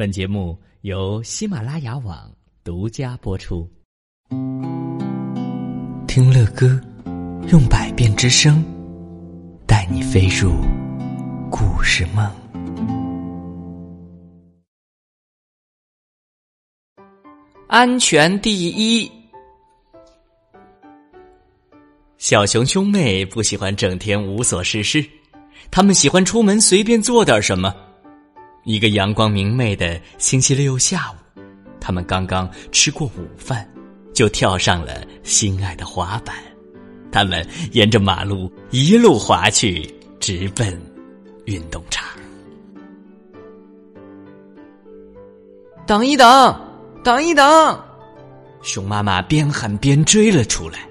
本节目由喜马拉雅网独家播出。听乐歌，用百变之声，带你飞入故事梦。安全第一。小熊兄妹不喜欢整天无所事事，他们喜欢出门随便做点什么。一个阳光明媚的星期六下午，他们刚刚吃过午饭，就跳上了心爱的滑板。他们沿着马路一路滑去，直奔运动场。等一等，等一等！熊妈妈边喊边追了出来。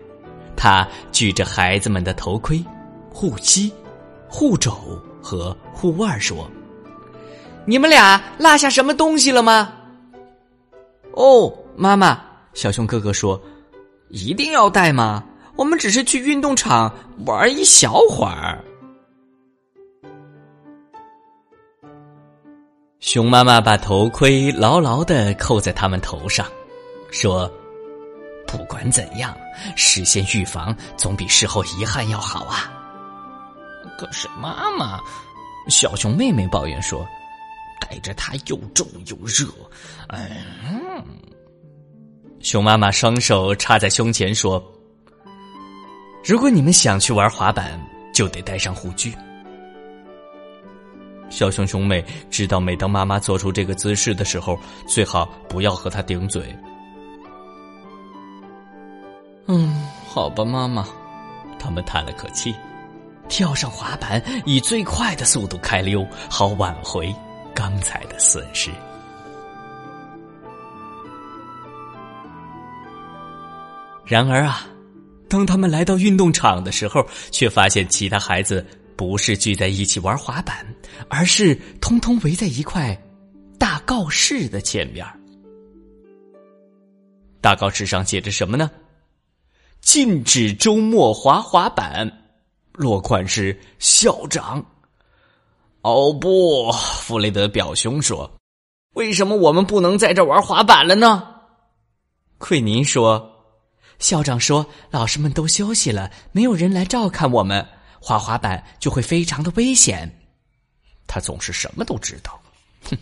她举着孩子们的头盔、护膝、护肘和护腕说。你们俩落下什么东西了吗？哦，妈妈，小熊哥哥说：“一定要带吗？我们只是去运动场玩一小会儿。”熊妈妈把头盔牢牢的扣在他们头上，说：“不管怎样，事先预防总比事后遗憾要好啊。”可是妈妈，小熊妹妹抱怨说。带着它又重又热，嗯。熊妈妈双手插在胸前说：“如果你们想去玩滑板，就得带上护具。”小熊兄妹知道，每当妈妈做出这个姿势的时候，最好不要和她顶嘴。嗯，好吧，妈妈。他们叹了口气，跳上滑板，以最快的速度开溜，好挽回。刚才的损失。然而啊，当他们来到运动场的时候，却发现其他孩子不是聚在一起玩滑板，而是通通围在一块大告示的前面。大告示上写着什么呢？禁止周末滑滑板，落款是校长。哦不，弗雷德表兄说：“为什么我们不能在这玩滑板了呢？”奎尼说：“校长说，老师们都休息了，没有人来照看我们，滑滑板就会非常的危险。”他总是什么都知道。哼！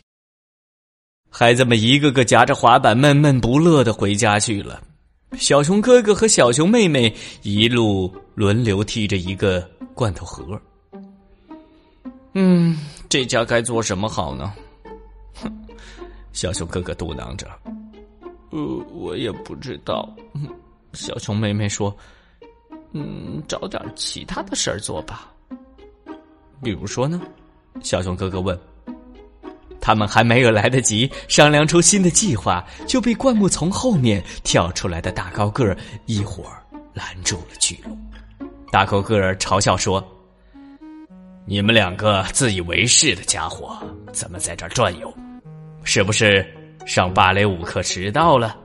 孩子们一个个夹着滑板，闷闷不乐的回家去了。小熊哥哥和小熊妹妹一路轮流提着一个罐头盒。嗯，这家该做什么好呢？哼，小熊哥哥嘟囔着：“呃，我也不知道。”嗯小熊妹妹说：“嗯，找点其他的事儿做吧。”比如说呢？小熊哥哥问。他们还没有来得及商量出新的计划，就被灌木丛后面跳出来的大高个儿一伙儿拦住了去路。大高个儿嘲笑说。你们两个自以为是的家伙，怎么在这儿转悠？是不是上芭蕾舞课迟到了？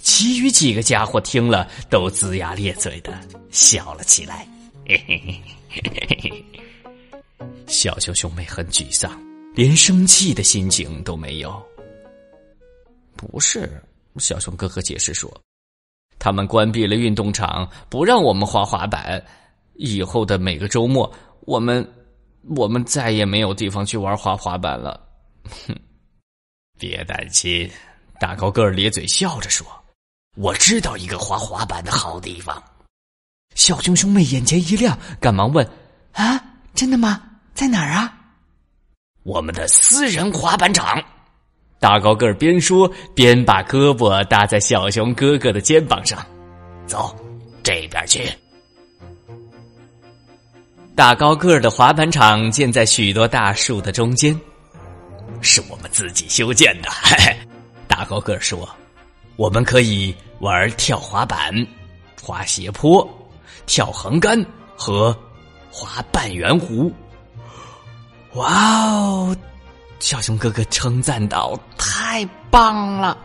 其余几个家伙听了，都龇牙咧嘴的笑了起来。小熊兄妹很沮丧，连生气的心情都没有。不是，小熊哥哥解释说，他们关闭了运动场，不让我们滑滑板。以后的每个周末。我们，我们再也没有地方去玩滑滑板了。哼，别担心，大高个儿咧嘴笑着说：“我知道一个滑滑板的好地方。”小熊兄妹眼前一亮，赶忙问：“啊，真的吗？在哪儿啊？”我们的私人滑板场。大高个儿边说边把胳膊搭在小熊哥哥的肩膀上：“走，这边去。”大高个儿的滑板场建在许多大树的中间，是我们自己修建的。嘿 嘿大高个儿说：“我们可以玩跳滑板、滑斜坡、跳横杆和滑半圆弧。”哇哦！小熊哥哥称赞道：“太棒了！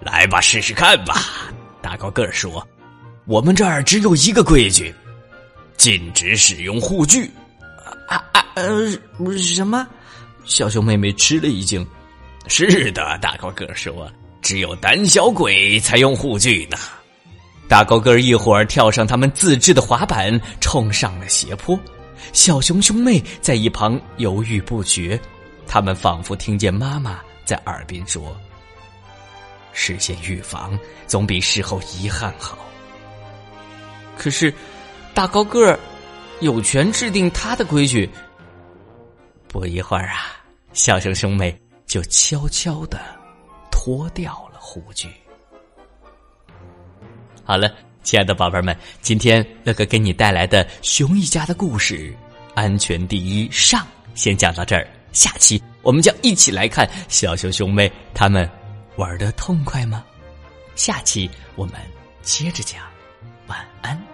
来吧，试试看吧。”大高个儿说：“我们这儿只有一个规矩。”禁止使用护具，啊啊呃，什么？小熊妹妹吃了一惊。是的，大高个说：“只有胆小鬼才用护具呢。”大高个一会儿跳上他们自制的滑板，冲上了斜坡。小熊兄妹在一旁犹豫不决，他们仿佛听见妈妈在耳边说：“事先预防总比事后遗憾好。”可是，大高个儿有权制定他的规矩。不一会儿啊，小熊兄妹就悄悄的脱掉了护具。好了，亲爱的宝贝们，今天乐哥给你带来的熊一家的故事，安全第一上，先讲到这儿。下期我们将一起来看小熊兄妹他们玩的痛快吗？下期我们接着讲，晚安。